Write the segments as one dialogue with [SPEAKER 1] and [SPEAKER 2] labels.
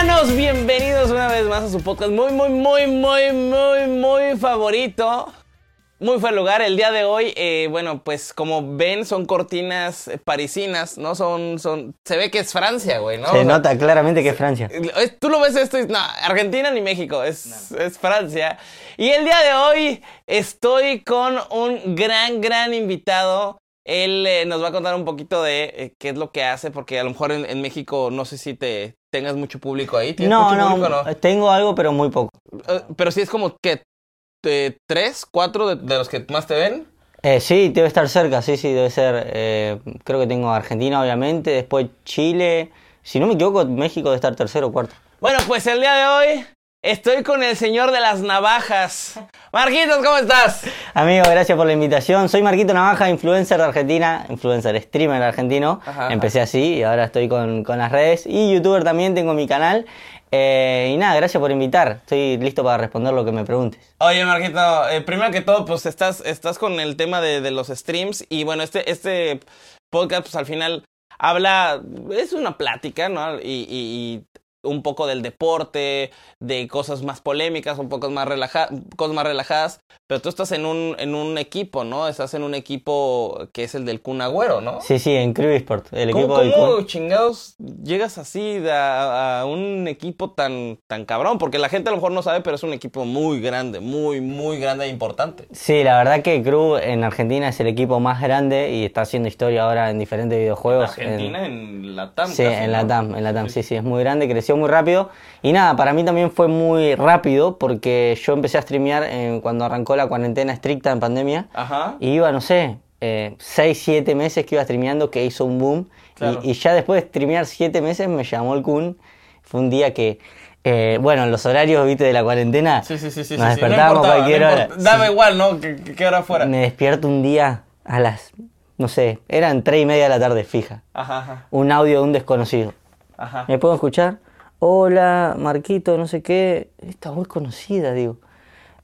[SPEAKER 1] Hermanos, bienvenidos una vez más a su podcast muy, muy, muy, muy, muy, muy favorito. Muy fue el lugar. El día de hoy, eh, bueno, pues como ven, son cortinas parisinas, ¿no? Son, son, se ve que es Francia, güey, ¿no?
[SPEAKER 2] Se
[SPEAKER 1] O sea,
[SPEAKER 2] nota claramente que es Francia.
[SPEAKER 1] Tú lo ves esto y no, Argentina ni México, es, es Francia. Y el día de hoy estoy con un gran, gran invitado. Él eh, nos va a contar un poquito de eh, qué es lo que hace, porque a lo mejor en, en México no sé si te tengas mucho público ahí. ¿Tienes
[SPEAKER 2] No,
[SPEAKER 1] mucho
[SPEAKER 2] no,
[SPEAKER 1] público no?
[SPEAKER 2] tengo algo, pero muy poco.
[SPEAKER 1] Eh, pero sí es como que eh, tres, cuatro de, de los que más te ven.
[SPEAKER 2] Eh, sí, debe estar cerca, sí, sí, debe ser. eh, creo que tengo Argentina, obviamente, después Chile. Si no me equivoco, México debe estar tercero o cuarto.
[SPEAKER 1] Bueno, pues el día de hoy estoy con el señor de las navajas. Marquitos, ¿cómo estás?
[SPEAKER 2] Amigo, gracias por la invitación. Soy Marquito Navaja, influencer de Argentina, influencer, streamer argentino.
[SPEAKER 1] Ajá.
[SPEAKER 2] Empecé así y ahora estoy con, con las redes. Y youtuber también, tengo mi canal. Eh, y nada, gracias por invitar. Estoy listo para responder lo que me preguntes.
[SPEAKER 1] Oye, Marquito, eh, primero que todo, pues estás, estás con el tema de, de los streams y bueno, este, este podcast, pues al final habla, es una plática, ¿no? Y, y- y un poco del deporte, de cosas más polémicas, un poco más, relaja cosas más relajadas, pero tú estás en un, en un equipo, ¿no? Estás en un equipo que es el del Kun Agüero, ¿no?
[SPEAKER 2] Sí, sí, en Crew Sport, el
[SPEAKER 1] ¿Cómo,
[SPEAKER 2] equipo del
[SPEAKER 1] cómo
[SPEAKER 2] Kun.
[SPEAKER 1] chingados llegas así de a, a un equipo tan, tan cabrón? Porque la gente a lo mejor no sabe, pero es un equipo muy grande, muy, muy grande e importante.
[SPEAKER 2] Sí, la verdad que Crew en Argentina es el equipo más grande y está haciendo historia ahora en diferentes videojuegos. en-
[SPEAKER 1] Argentina en la TAM.
[SPEAKER 2] Sí, en la TAM, en la TAM, sí, sí, es muy grande, creció muy rápido. Y nada, para mí también fue muy rápido porque yo empecé a streamear eh, cuando arrancó la cuarentena estricta en pandemia.
[SPEAKER 1] Ajá.
[SPEAKER 2] Y iba, no sé, 6, 7 meses que iba streameando que hizo un boom. Y-
[SPEAKER 1] Claro.
[SPEAKER 2] Y, ya después de streamear 7 meses me llamó el Kun. Fue un día que, eh, bueno, en los horarios, viste, de la cuarentena,
[SPEAKER 1] Sí, sí, sí, sí.
[SPEAKER 2] nos
[SPEAKER 1] sí. No
[SPEAKER 2] despertábamos
[SPEAKER 1] importaba,
[SPEAKER 2] cualquier
[SPEAKER 1] no
[SPEAKER 2] hora.
[SPEAKER 1] Daba
[SPEAKER 2] Sí.
[SPEAKER 1] igual, ¿no? Que hora fuera.
[SPEAKER 2] Me despierto un día a las, no sé, eran 3 y media de la tarde fija.
[SPEAKER 1] Ajá, ajá.
[SPEAKER 2] Un audio de un desconocido.
[SPEAKER 1] Ajá.
[SPEAKER 2] ¿Me puedo escuchar? Hola, Marquito, no sé qué. Esta voz conocida, digo.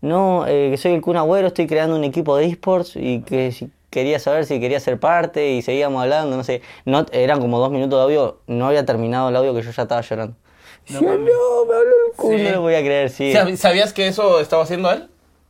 [SPEAKER 2] No, eh, que soy el Kun Agüero, estoy creando un equipo de esports y que si quería saber si quería ser parte y seguíamos hablando, no sé. No, eran como dos minutos de audio, no había terminado el audio que yo ya estaba llorando. No, no, me habló el Kun,
[SPEAKER 1] Sí.
[SPEAKER 2] no lo voy a creer, sí.
[SPEAKER 1] ¿Sab- ¿Sabías que eso estaba haciendo él?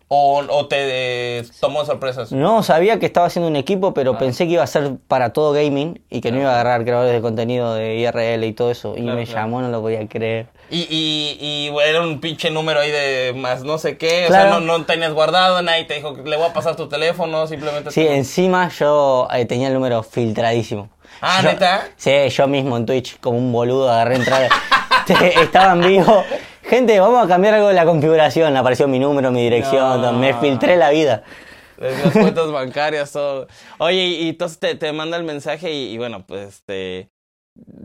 [SPEAKER 1] ¿O, o te eh, tomó sorpresas?
[SPEAKER 2] No, sabía que estaba haciendo un equipo, pero pensé que iba a ser para todo gaming y que no iba a agarrar creadores de contenido de IRL y todo eso. Y
[SPEAKER 1] Claro,
[SPEAKER 2] me
[SPEAKER 1] claro.
[SPEAKER 2] llamó, no lo podía creer.
[SPEAKER 1] Y, y, y era un pinche número ahí de más no sé qué. O sea, no, no tenías guardado, nadie te dijo, le voy a pasar tu teléfono, simplemente...
[SPEAKER 2] Sí,
[SPEAKER 1] te-
[SPEAKER 2] encima yo eh, tenía el número filtradísimo.
[SPEAKER 1] Ah,
[SPEAKER 2] Yo-
[SPEAKER 1] ¿neta?
[SPEAKER 2] Sí, yo mismo en Twitch, como un boludo, agarré entrar. Te- Estaba en vivo. Gente, vamos a cambiar algo de la configuración. Apareció mi número, mi dirección,
[SPEAKER 1] No.
[SPEAKER 2] me filtré la vida.
[SPEAKER 1] Las cuentas bancarias, todo. Oye, y, entonces te, te manda el mensaje y, y bueno, pues este.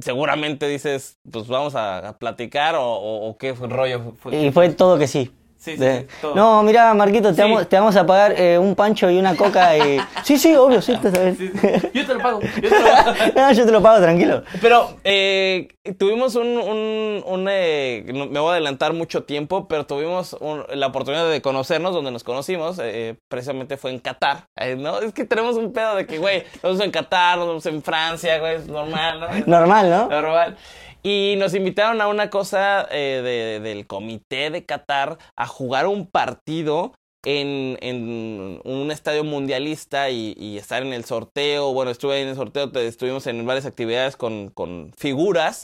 [SPEAKER 1] Seguramente dices, pues vamos a, a platicar o, o- o qué fue el rollo. Fue-
[SPEAKER 2] Y fue todo que sí.
[SPEAKER 1] Sí, sí,
[SPEAKER 2] De-
[SPEAKER 1] sí, todo.
[SPEAKER 2] No, mira, Marquito, te,
[SPEAKER 1] Sí.
[SPEAKER 2] vamos, te vamos a pagar eh, un pancho y una coca y... Sí, sí, obvio, sí, está bien.
[SPEAKER 1] Yo te lo pago. Yo te lo pago.
[SPEAKER 2] No, yo te lo pago, tranquilo.
[SPEAKER 1] Pero eh, tuvimos un, un, un, eh, me voy a adelantar mucho tiempo, pero tuvimos un- la oportunidad de conocernos, donde nos conocimos, eh, precisamente fue en Qatar, ¿no? Es que tenemos un pedo de que, güey, nos vemos en Qatar, nos vemos en Francia, güey, es normal, ¿no?
[SPEAKER 2] Normal, ¿no?
[SPEAKER 1] Normal. Y nos invitaron a una cosa eh, de- del comité de Qatar a jugar un partido en, en un estadio mundialista y, y estar en el sorteo. Bueno, estuve ahí en el sorteo, te- estuvimos en varias actividades con, con figuras.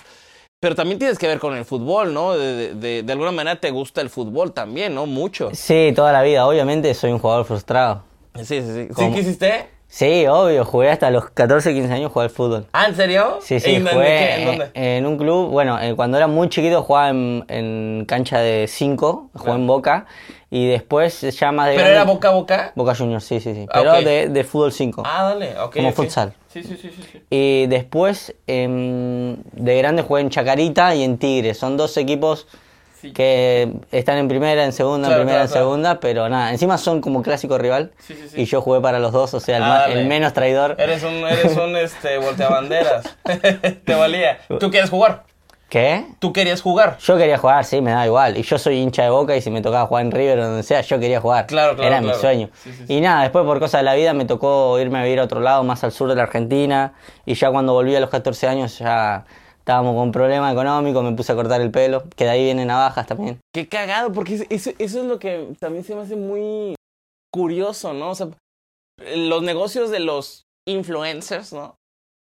[SPEAKER 1] Pero también tienes que ver con el fútbol, ¿no? De, de- de- alguna manera te gusta el fútbol también, ¿no? Mucho.
[SPEAKER 2] Sí, toda la vida. Obviamente soy un jugador frustrado.
[SPEAKER 1] Sí, sí, sí. ¿Sí quisiste?
[SPEAKER 2] Sí, obvio. Jugué hasta los 14, 15 años jugué al fútbol.
[SPEAKER 1] Ah, ¿en serio?
[SPEAKER 2] Sí, sí,
[SPEAKER 1] ¿En, en-
[SPEAKER 2] jugué?
[SPEAKER 1] ¿En dónde?
[SPEAKER 2] en un club. Bueno, eh, cuando era muy chiquito jugaba en, en cancha de 5, jugué en Boca. Y después ya más de
[SPEAKER 1] ¿Pero
[SPEAKER 2] grande-
[SPEAKER 1] era boca boca?
[SPEAKER 2] Boca Juniors, sí, sí, sí.
[SPEAKER 1] Ah,
[SPEAKER 2] Pero de, de fútbol 5.
[SPEAKER 1] Ah, dale, ok.
[SPEAKER 2] Como futsal.
[SPEAKER 1] Sí, sí, sí, sí. sí.
[SPEAKER 2] Y después em, de grande jugué en Chacarita y en Tigre. Son dos equipos
[SPEAKER 1] Sí.
[SPEAKER 2] que están en primera, en segunda,
[SPEAKER 1] Claro,
[SPEAKER 2] en primera,
[SPEAKER 1] claro,
[SPEAKER 2] en
[SPEAKER 1] claro.
[SPEAKER 2] segunda, pero nada, encima son como clásico rival.
[SPEAKER 1] Sí, sí, sí.
[SPEAKER 2] Y yo jugué para los dos, o sea, el,
[SPEAKER 1] Ah, dale.
[SPEAKER 2] el menos traidor.
[SPEAKER 1] Eres un, eres un este, volteabanderas. Te valía. ¿Tú quieres jugar?
[SPEAKER 2] ¿Qué?
[SPEAKER 1] ¿Tú querías jugar?
[SPEAKER 2] Yo quería jugar, sí, me da igual. Y yo soy hincha de boca y si me tocaba jugar en River o donde sea, yo quería jugar.
[SPEAKER 1] Claro, claro,
[SPEAKER 2] Era
[SPEAKER 1] claro.
[SPEAKER 2] mi sueño.
[SPEAKER 1] Sí, sí,
[SPEAKER 2] Y nada, después por cosas de la vida me tocó irme a vivir a otro lado, más al sur de la Argentina. Y ya cuando volví a los 14 años ya estábamos con problemas económicos, me puse a cortar el pelo, que de ahí vienen navajas también.
[SPEAKER 1] Qué cagado, porque eso, eso- es lo que también se me hace muy curioso, ¿no? O sea, los negocios de los influencers, ¿no?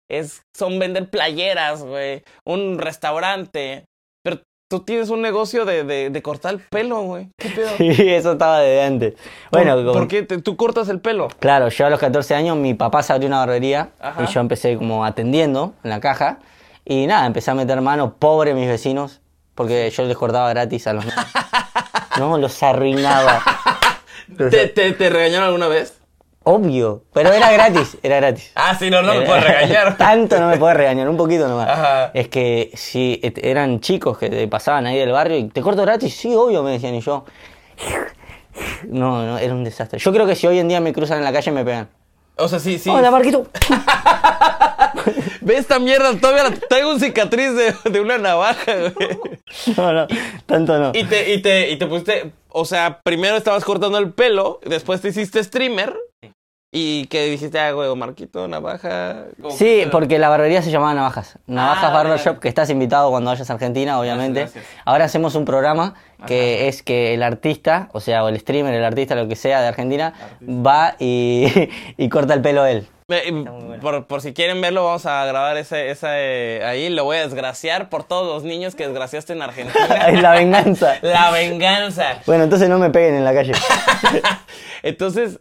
[SPEAKER 1] Es, son vender playeras, güey, un restaurante. Pero tú tienes un negocio de, de, de cortar el pelo, güey. ¿Qué pedo?
[SPEAKER 2] Y eso estaba de antes. Bueno,
[SPEAKER 1] ¿Por,
[SPEAKER 2] como-
[SPEAKER 1] por qué te- tú cortas el pelo?
[SPEAKER 2] Claro, yo a los 14 años mi papá se abrió una barbería
[SPEAKER 1] Ajá.
[SPEAKER 2] y yo empecé como atendiendo en la caja y nada, empecé a meter mano, pobre mis vecinos, porque yo les cortaba gratis a los. No, los arruinaba.
[SPEAKER 1] ¿Te, te, te regañaron alguna vez?
[SPEAKER 2] Obvio, pero era gratis, era gratis.
[SPEAKER 1] Ah, sí, no, no me
[SPEAKER 2] Era-
[SPEAKER 1] puedes regañar.
[SPEAKER 2] Tanto no me puedes regañar, un poquito nomás.
[SPEAKER 1] Ajá.
[SPEAKER 2] Es que si eran chicos que te pasaban ahí del barrio y te corto gratis, sí, obvio, me decían y yo. No, no, era un desastre. Yo creo que si hoy en día me cruzan en la calle me pegan.
[SPEAKER 1] O sea, sí, sí.
[SPEAKER 2] Hola, Marquito.
[SPEAKER 1] Ve esta mierda, todavía la- traigo un cicatriz de, de una navaja, güey.
[SPEAKER 2] No, no, tanto no.
[SPEAKER 1] Y te, y te, y te pusiste, o sea, primero estabas cortando el pelo, después te hiciste streamer. Y que dijiste, ah, güey, Marquito, navaja. ¿Cómo
[SPEAKER 2] Sí,
[SPEAKER 1] que-
[SPEAKER 2] porque la barbería se llamaba Navajas. Navajas
[SPEAKER 1] Ah,
[SPEAKER 2] Barber Shop, que estás invitado cuando vayas a Argentina, obviamente.
[SPEAKER 1] gracias.
[SPEAKER 2] Ahora hacemos un programa que es que el artista, o sea, o el streamer, el artista, lo que sea de Argentina, va y, y corta el pelo él.
[SPEAKER 1] Por, por si quieren verlo, vamos a grabar ese, ese eh, ahí. Lo voy a desgraciar por todos los niños que desgraciaste en Argentina.
[SPEAKER 2] la venganza.
[SPEAKER 1] La venganza.
[SPEAKER 2] Bueno, entonces no me peguen en la calle.
[SPEAKER 1] Entonces,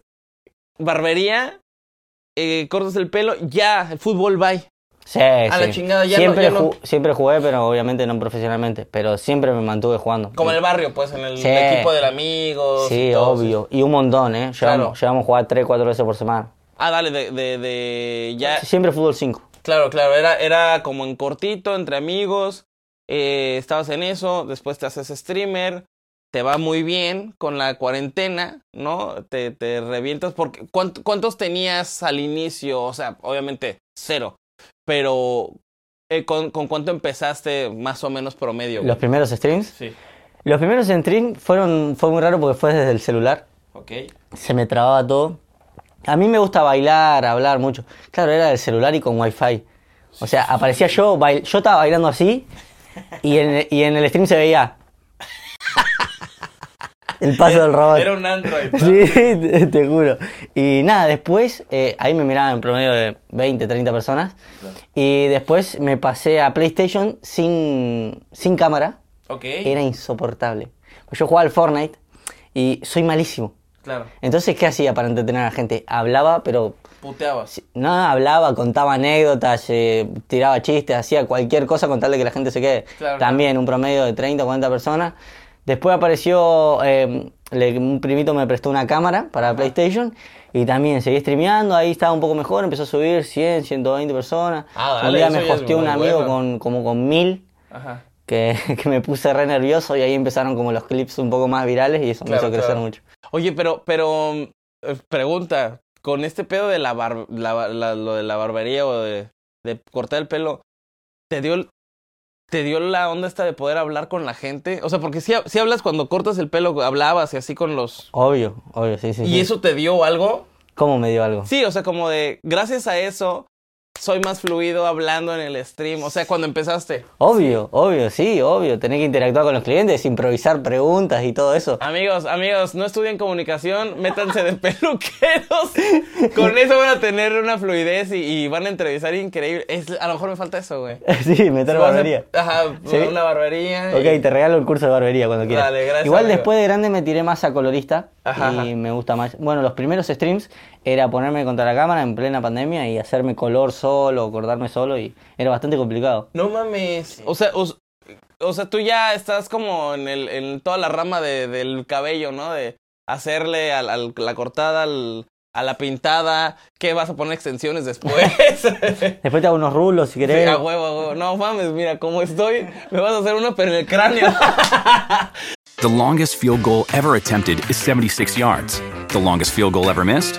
[SPEAKER 1] barbería, eh, cortas el pelo, ya, el fútbol bye.
[SPEAKER 2] Sí,
[SPEAKER 1] la
[SPEAKER 2] sí.
[SPEAKER 1] chingada, ya
[SPEAKER 2] siempre,
[SPEAKER 1] no- ya no.
[SPEAKER 2] siempre jugué, pero obviamente no profesionalmente. Pero siempre me mantuve jugando.
[SPEAKER 1] Como en el barrio, pues, en el
[SPEAKER 2] Sí.
[SPEAKER 1] equipo del amigos. y
[SPEAKER 2] Sí,
[SPEAKER 1] todo,
[SPEAKER 2] obvio. Y un montón, ¿eh? Llegamos,
[SPEAKER 1] Claro.
[SPEAKER 2] llegamos a jugar 3, 4 veces por semana.
[SPEAKER 1] Ah, dale, de, de, de ya.
[SPEAKER 2] Siempre fútbol 5.
[SPEAKER 1] Claro, claro, era, era como en cortito, entre amigos. eh, estabas en eso, después te haces streamer. Te va muy bien con la cuarentena, ¿no? Te, te revientas. Porque, ¿cuánt- ¿Cuántos tenías al inicio? O sea, obviamente, cero. Pero, eh, ¿con, ¿con cuánto empezaste más o menos promedio? güey?
[SPEAKER 2] Los primeros streams.
[SPEAKER 1] Sí.
[SPEAKER 2] Los primeros streams fueron, fue muy raro porque fue desde el celular.
[SPEAKER 1] Ok.
[SPEAKER 2] Se me trababa todo. A mí me gusta bailar, hablar mucho. Claro, era del celular y con wifi. O sea, aparecía yo, bail- yo estaba bailando así y en, y en el stream se veía el paso del robot.
[SPEAKER 1] Era un Android. ¿no?
[SPEAKER 2] Sí, te, te juro. Y nada, después, eh, ahí me miraban en promedio de 20, 30 personas. Y después me pasé a PlayStation sin, sin cámara.
[SPEAKER 1] Ok.
[SPEAKER 2] Era insoportable. Yo jugaba al Fortnite y soy malísimo.
[SPEAKER 1] Claro.
[SPEAKER 2] Entonces, ¿qué hacía para entretener a la gente? Hablaba, pero
[SPEAKER 1] Puteabas.
[SPEAKER 2] no hablaba, contaba anécdotas, eh, tiraba chistes, hacía cualquier cosa con tal de que la gente se quede.
[SPEAKER 1] Claro,
[SPEAKER 2] También un promedio de 30 o 40 personas. Después apareció, eh, le- un primito me prestó una cámara para PlayStation y también seguí streameando, ahí estaba un poco mejor, empezó a subir 100, 120 personas.
[SPEAKER 1] Ah, dale,
[SPEAKER 2] un día me hosteó un amigo
[SPEAKER 1] bueno.
[SPEAKER 2] con, como con mil
[SPEAKER 1] Ajá.
[SPEAKER 2] Que, que me puse re nervioso y ahí empezaron como los clips un poco más virales y eso me
[SPEAKER 1] Claro,
[SPEAKER 2] hizo crecer
[SPEAKER 1] claro.
[SPEAKER 2] mucho.
[SPEAKER 1] Oye, pero, pero, eh, pregunta, con este pedo de la, bar, la, la- lo de la barbería o de, de cortar el pelo, ¿te dio, ¿te dio la onda esta de poder hablar con la gente? O sea, porque si, si hablas cuando cortas el pelo, hablabas y así con los...
[SPEAKER 2] Obvio, obvio, sí, sí.
[SPEAKER 1] ¿Y
[SPEAKER 2] sí.
[SPEAKER 1] eso te dio algo?
[SPEAKER 2] ¿Cómo me dio algo?
[SPEAKER 1] Sí, o sea, como de, gracias a eso, soy más fluido hablando en el stream? O sea, cuando empezaste.
[SPEAKER 2] Obvio, obvio, sí, obvio. Tener que interactuar con los clientes, improvisar preguntas y todo eso.
[SPEAKER 1] Amigos, amigos, no estudien comunicación, métanse de peluqueros. Con eso van a tener una fluidez y, y van a entrevistar increíble. Es, a lo mejor me falta eso, güey.
[SPEAKER 2] sí, meter
[SPEAKER 1] a-
[SPEAKER 2] barbería.
[SPEAKER 1] Ajá,
[SPEAKER 2] ¿Sí?
[SPEAKER 1] una barbería. y-
[SPEAKER 2] Ok, te regalo el curso de barbería cuando quieras.
[SPEAKER 1] Dale, gracias,
[SPEAKER 2] Igual
[SPEAKER 1] amigo.
[SPEAKER 2] después de grande me tiré más a colorista
[SPEAKER 1] Ajá,
[SPEAKER 2] y
[SPEAKER 1] ajá.
[SPEAKER 2] me gusta más. Bueno, los primeros streams era ponerme contra la cámara en plena pandemia y hacerme color solo, cortarme solo y era bastante complicado.
[SPEAKER 1] No mames. O sea, o, o sea, tú ya estás como en, el, en toda la rama de- del cabello, ¿no? De hacerle a la cortada, al- a la pintada. ¿Qué vas a poner extensiones después?
[SPEAKER 2] Después te hago unos rulos si
[SPEAKER 1] Sí,
[SPEAKER 2] querés.
[SPEAKER 1] a huevo, a huevo. No mames, mira, como estoy, me vas a hacer uno, pero en el cráneo.
[SPEAKER 3] The longest field goal ever attempted is 76 yards. The longest field goal ever missed?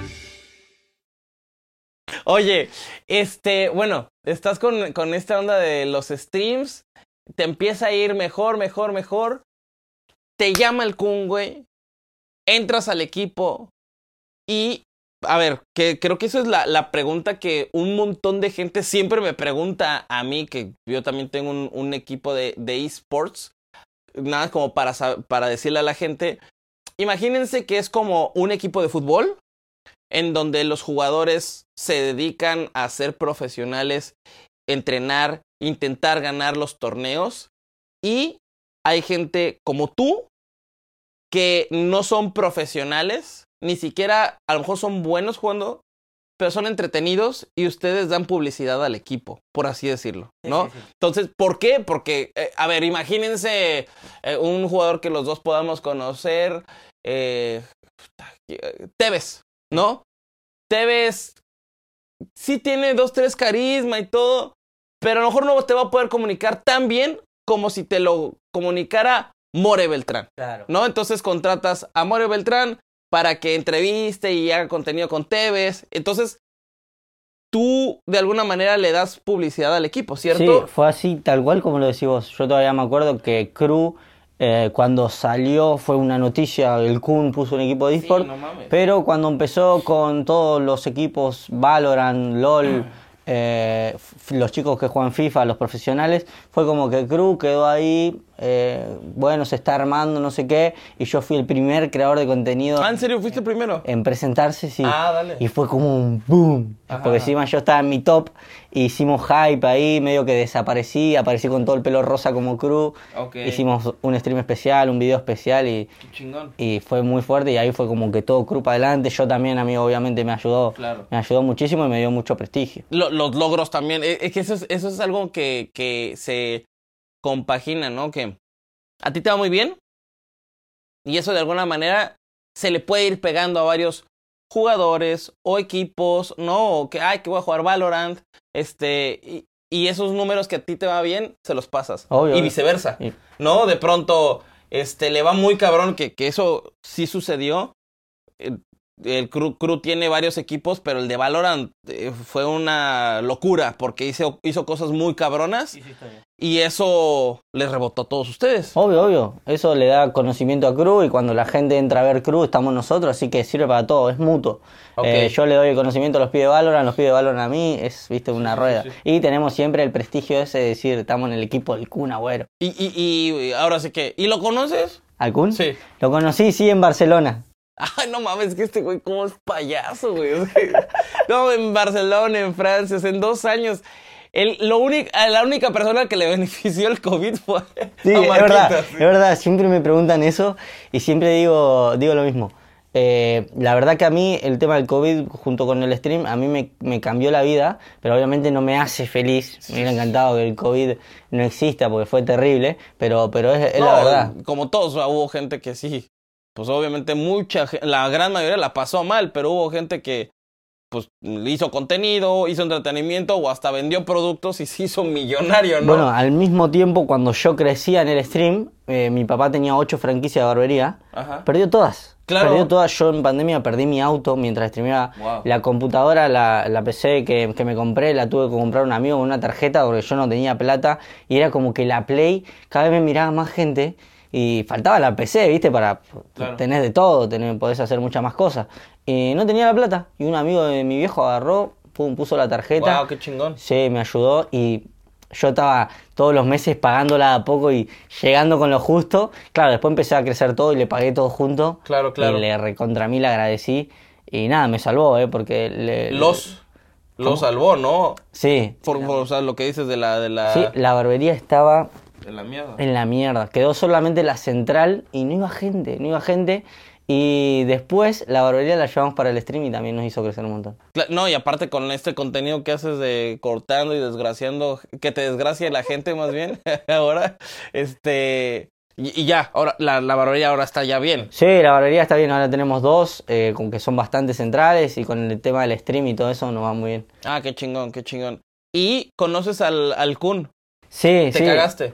[SPEAKER 1] Oye, este, bueno, estás con, con esta onda de los streams, te empieza a ir mejor, mejor, mejor. Te llama el Kun, güey. Entras al equipo y, a ver, que creo que eso es la, la pregunta que un montón de gente siempre me pregunta a mí, que yo también tengo un, un equipo de, de esports. Nada como para, para decirle a la gente, imagínense que es como un equipo de fútbol en donde los jugadores se dedican a ser profesionales, entrenar, intentar ganar los torneos. Y hay gente como tú que no son profesionales, ni siquiera a lo mejor son buenos jugando, pero son entretenidos y ustedes dan publicidad al equipo, por así decirlo, ¿no? Entonces, ¿por qué? Porque, eh, a ver, imagínense eh, un jugador que los dos podamos conocer, eh, Tevez, ¿no? Tevez sí tiene dos, tres carisma y todo, pero a lo mejor no te va a poder comunicar tan bien como si te lo comunicara More Beltrán,
[SPEAKER 2] Claro.
[SPEAKER 1] ¿no? Entonces contratas a More Beltrán para que entreviste y haga contenido con Tevez. Entonces, tú de alguna manera le das publicidad al equipo, ¿cierto?
[SPEAKER 2] Sí, fue así, tal cual como lo decís vos. Yo todavía me acuerdo que Crew, eh, cuando salió, fue una noticia, el Kun puso un equipo de eSport,
[SPEAKER 1] no
[SPEAKER 2] pero cuando empezó con todos los equipos Valorant, LOL, eh, f- los chicos que juegan FIFA, los profesionales, fue como que Crew quedó ahí, eh, bueno, se está armando, no sé qué, y yo fui el primer creador de contenido
[SPEAKER 1] Ah, ¿en serio fuiste el primero?
[SPEAKER 2] en presentarse, sí.
[SPEAKER 1] Ah, dale.
[SPEAKER 2] Y fue como un boom.
[SPEAKER 1] Ajá,
[SPEAKER 2] porque encima yo estaba en mi top, e hicimos hype ahí, medio que desaparecí, aparecí con todo el pelo rosa como crew. Hicimos un stream especial, un video especial y,
[SPEAKER 1] Chingón.
[SPEAKER 2] y fue muy fuerte y ahí fue como que todo crew para adelante. Yo también, amigo, obviamente me ayudó.
[SPEAKER 1] Claro.
[SPEAKER 2] Me ayudó muchísimo y me dio mucho prestigio.
[SPEAKER 1] Lo- los logros también. eh, Es que eso es, eso es algo que, que se compagina, ¿no? Que a ti te va muy bien. Y eso de alguna manera se le puede ir pegando a varios jugadores o equipos, ¿no? O que, ay, que voy a jugar Valorant. Este. Y, y esos números que a ti te va bien, se los pasas.
[SPEAKER 2] Obvio,
[SPEAKER 1] y viceversa.
[SPEAKER 2] Sí.
[SPEAKER 1] ¿No? De pronto, este, le va muy cabrón que, que eso sí sucedió. Eh, el Crew, Crew tiene varios equipos, pero el de Valorant eh, fue una locura porque hizo, hizo cosas muy cabronas y eso les rebotó a todos ustedes.
[SPEAKER 2] Obvio, obvio. Eso le da conocimiento a Crew y cuando la gente entra a ver Crew estamos nosotros, así que sirve para todo, es mutuo. Eh, yo le doy el conocimiento a los pibes de Valorant, los pibes de Valorant a mí, es, viste, una rueda. Y tenemos siempre el prestigio ese de decir, estamos en el equipo del Kun Agüero.
[SPEAKER 1] Y, y, y ahora sí que. ¿Y lo conoces?
[SPEAKER 2] ¿Al Kun?
[SPEAKER 1] Sí.
[SPEAKER 2] Lo conocí, sí, en Barcelona.
[SPEAKER 1] Ay, no mames, que este güey, ¿cómo es payaso, güey? O sea, no, en Barcelona, en Francia, en dos años. el, lo único, la única persona que le benefició el COVID fue
[SPEAKER 2] Sí,
[SPEAKER 1] a
[SPEAKER 2] es verdad,
[SPEAKER 1] sí.
[SPEAKER 2] es verdad, siempre me preguntan eso y siempre digo, digo lo mismo. Eh, la verdad que a mí el tema del COVID junto con el stream a mí me, me cambió la vida, pero obviamente no me hace feliz. Me hubiera encantado que el COVID no exista porque fue terrible, pero, pero es, es
[SPEAKER 1] No,
[SPEAKER 2] la verdad.
[SPEAKER 1] Como todos, hubo gente que sí. Pues obviamente mucha la gran mayoría la pasó mal, pero hubo gente que pues hizo contenido, hizo entretenimiento o hasta vendió productos y se hizo millonario, ¿no?
[SPEAKER 2] Bueno, al mismo tiempo cuando yo crecía en el stream, eh, mi papá tenía ocho franquicias de barbería,
[SPEAKER 1] Ajá.
[SPEAKER 2] perdió todas.
[SPEAKER 1] Claro.
[SPEAKER 2] Perdió todas. Yo en pandemia perdí mi auto mientras streameaba.
[SPEAKER 1] Wow.
[SPEAKER 2] La computadora, la, la PC que, que me compré, la tuve que comprar un amigo con una tarjeta porque yo no tenía plata. Y era como que la Play, cada vez me miraba más gente. Y faltaba la PC, ¿viste? Para
[SPEAKER 1] Claro.
[SPEAKER 2] tener de todo, tener, podés hacer muchas más cosas. Y no tenía la plata. Y un amigo de mi viejo agarró, pum, puso la tarjeta.
[SPEAKER 1] Wow, qué chingón.
[SPEAKER 2] Sí, me ayudó y yo estaba todos los meses pagándola a poco y llegando con lo justo. Claro, después empecé a crecer todo y le pagué todo junto.
[SPEAKER 1] Claro, claro.
[SPEAKER 2] Y le recontra mí le agradecí. Y nada, me salvó, ¿eh? Porque le...
[SPEAKER 1] Los lo salvó, ¿no?
[SPEAKER 2] Sí,
[SPEAKER 1] Por, por, o sea, lo que dices de la de la
[SPEAKER 2] sí, la barbería estaba
[SPEAKER 1] de la mierda.
[SPEAKER 2] en la mierda. Quedó solamente la central y no iba gente, no iba gente. Y después la barbería la llevamos para el stream y también nos hizo crecer un montón.
[SPEAKER 1] No, y aparte con este contenido que haces de cortando y desgraciando, que te desgracie la gente más bien, ahora, este, y, y ya, ahora la, la barbería ahora está ya bien.
[SPEAKER 2] Sí, la barbería está bien, ahora tenemos dos, eh, con que son bastante centrales y con el tema del stream y todo eso nos va muy bien.
[SPEAKER 1] Ah, qué chingón, qué chingón. Y conoces al, al Kun,
[SPEAKER 2] Sí,
[SPEAKER 1] te
[SPEAKER 2] sí.
[SPEAKER 1] cagaste.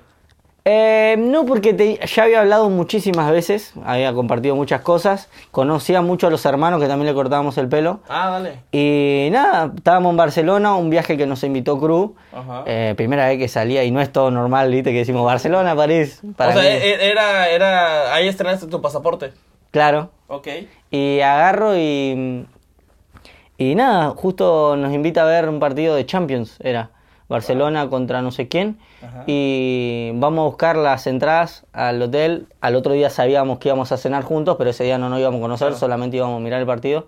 [SPEAKER 2] Eh, no, porque te- ya había hablado muchísimas veces, había compartido muchas cosas, conocía mucho a los hermanos que también le cortábamos el pelo.
[SPEAKER 1] Ah, dale.
[SPEAKER 2] Y nada, estábamos en Barcelona, un viaje que nos invitó Cru.
[SPEAKER 1] Ajá.
[SPEAKER 2] Eh, primera vez que salía y no es todo normal, viste, que decimos Barcelona, París. Para
[SPEAKER 1] o sea,
[SPEAKER 2] mí.
[SPEAKER 1] e- era, era, ahí estrenaste tu pasaporte.
[SPEAKER 2] Claro.
[SPEAKER 1] Ok.
[SPEAKER 2] Y agarro y. Y nada, justo nos invita a ver un partido de Champions, era. Barcelona contra no sé quién.
[SPEAKER 1] Ajá.
[SPEAKER 2] Y vamos a buscar las entradas al hotel. Al otro día sabíamos que íbamos a cenar juntos, pero ese día no nos íbamos a conocer,
[SPEAKER 1] Claro.
[SPEAKER 2] solamente íbamos a mirar el partido.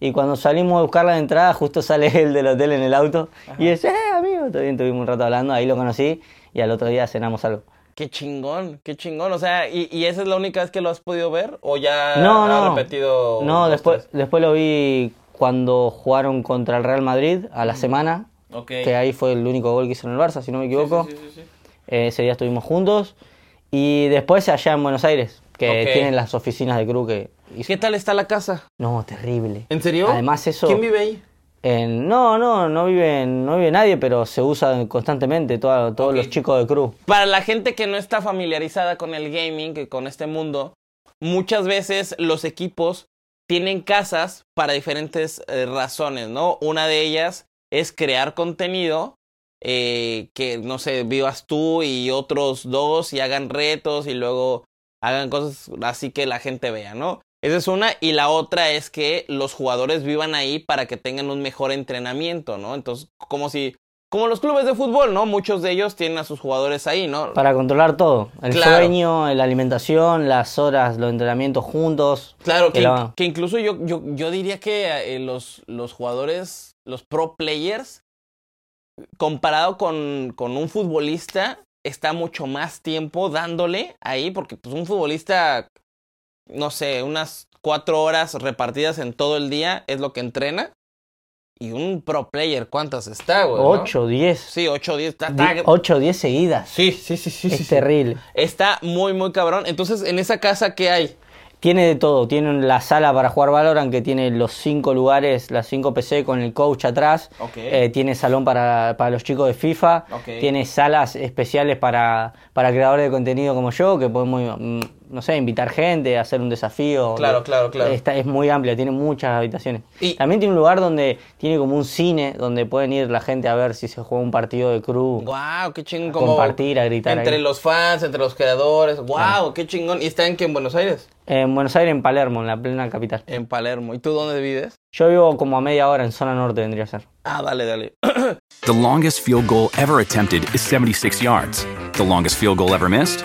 [SPEAKER 2] Y cuando salimos a buscar las entradas, justo sale él del hotel en el auto. Y dice, eh, amigo, también tuvimos un rato hablando, ahí lo conocí. Y al otro día cenamos algo.
[SPEAKER 1] Qué chingón, qué chingón. O sea, ¿y, y esa es la única vez que lo has podido ver? ¿O ya
[SPEAKER 2] No,
[SPEAKER 1] has
[SPEAKER 2] no.
[SPEAKER 1] repetido?
[SPEAKER 2] No, después,
[SPEAKER 1] tres?
[SPEAKER 2] después lo vi cuando jugaron contra el Real Madrid a la semana. Que ahí fue el único gol que hizo en el Barça, si no me equivoco.
[SPEAKER 1] Sí, sí, sí.
[SPEAKER 2] Eh, ese día estuvimos juntos. Y después allá en Buenos Aires, que tienen las oficinas de Cruz que...
[SPEAKER 1] ¿Y qué tal está la casa?
[SPEAKER 2] No, terrible.
[SPEAKER 1] ¿En serio?
[SPEAKER 2] Además eso...
[SPEAKER 1] ¿Quién vive ahí?
[SPEAKER 2] no, no, no vive, no vive nadie, pero se usa constantemente todo- todos los chicos de Cruz.
[SPEAKER 1] Para la gente que no está familiarizada con el gaming, que con este mundo, muchas veces los equipos tienen casas para diferentes eh, razones, ¿no? Una de ellas es crear contenido eh, que, no sé, vivas tú y otros dos y hagan retos y luego hagan cosas así que la gente vea, ¿no? Esa es una. Y la otra es que los jugadores vivan ahí para que tengan un mejor entrenamiento, ¿no? Entonces, como si... Como los clubes de fútbol, ¿no? Muchos de ellos tienen a sus jugadores ahí, ¿no?
[SPEAKER 2] Para controlar todo. El
[SPEAKER 1] Claro.
[SPEAKER 2] sueño, la alimentación, las horas, los entrenamientos juntos.
[SPEAKER 1] Claro, que,
[SPEAKER 2] Que la-
[SPEAKER 1] que incluso yo, yo, yo diría que eh, los, los jugadores, los pro players, comparado con, con un futbolista, está mucho más tiempo dándole ahí, porque pues un futbolista, no sé, unas cuatro horas repartidas en todo el día es lo que entrena. Y un pro player, ¿cuántas está, güey? no?
[SPEAKER 2] 8, 10.
[SPEAKER 1] Sí, ocho, diez. Está, está-
[SPEAKER 2] 8, 10 seguidas.
[SPEAKER 1] Sí, sí, sí, sí.
[SPEAKER 2] es
[SPEAKER 1] sí, sí.
[SPEAKER 2] terrible.
[SPEAKER 1] Está muy, muy cabrón. Entonces, en esa casa, ¿qué hay?
[SPEAKER 2] Tiene de todo. Tiene la sala para jugar Valorant que tiene los 5 lugares, las 5 PC con el coach atrás. Eh, tiene salón para, para los chicos de FIFA. Tiene salas especiales para, para creadores de contenido como yo, que podemos, mm, no sé, invitar gente, hacer un desafío.
[SPEAKER 1] Claro, claro, claro.
[SPEAKER 2] Está, es muy amplia, tiene muchas habitaciones.
[SPEAKER 1] Y-
[SPEAKER 2] También tiene un lugar donde tiene como un cine, donde pueden ir la gente a ver si se juega un partido de cruz.
[SPEAKER 1] Wow, qué chingón.
[SPEAKER 2] A
[SPEAKER 1] como
[SPEAKER 2] compartir, a gritar
[SPEAKER 1] Entre
[SPEAKER 2] ahí.
[SPEAKER 1] los fans, entre los creadores. Wow, qué chingón. ¿Y está en qué? ¿En Buenos Aires?
[SPEAKER 2] En Buenos Aires, en Palermo, en la plena capital.
[SPEAKER 1] En Palermo. ¿Y tú dónde vives?
[SPEAKER 2] Yo vivo como a media hora en zona norte, vendría a ser.
[SPEAKER 1] Ah, dale, dale.
[SPEAKER 3] The longest field goal ever attempted is 76 yards. The longest field goal ever missed?